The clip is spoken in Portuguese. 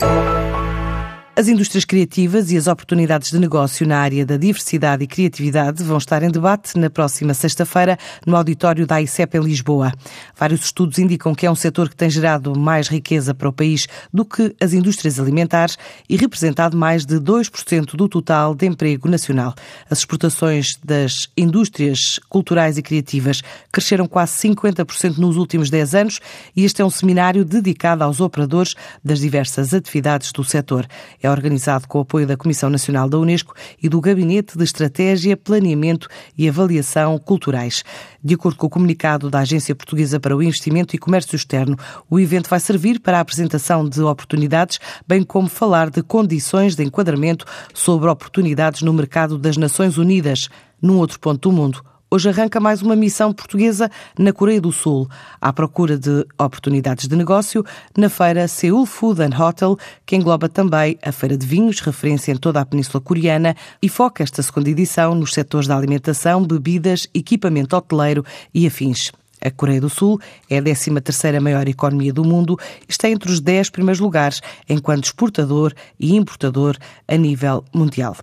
now. As indústrias criativas e as oportunidades de negócio na área da diversidade e criatividade vão estar em debate na próxima sexta-feira no auditório da ICEP em Lisboa. Vários estudos indicam que é um setor que tem gerado mais riqueza para o país do que as indústrias alimentares e representado mais de 2% do total de emprego nacional. As exportações das indústrias culturais e criativas cresceram quase 50% nos últimos 10 anos e este é um seminário dedicado aos operadores das diversas atividades do setor. É é organizado com o apoio da Comissão Nacional da Unesco e do Gabinete de Estratégia, Planeamento e Avaliação Culturais. De acordo com o comunicado da Agência Portuguesa para o Investimento e Comércio Externo, o evento vai servir para a apresentação de oportunidades, bem como falar de condições de enquadramento sobre oportunidades no mercado das Nações Unidas, num outro ponto do mundo Hoje arranca mais uma missão portuguesa na Coreia do Sul, à procura de oportunidades de negócio na feira Seoul Food and Hotel, que engloba também a Feira de Vinhos, referência em toda a Península Coreana, e foca esta segunda edição nos setores da alimentação, bebidas, equipamento hoteleiro e afins. A Coreia do Sul é a 13ª maior economia do mundo e está entre os 10 primeiros lugares enquanto exportador e importador a nível mundial.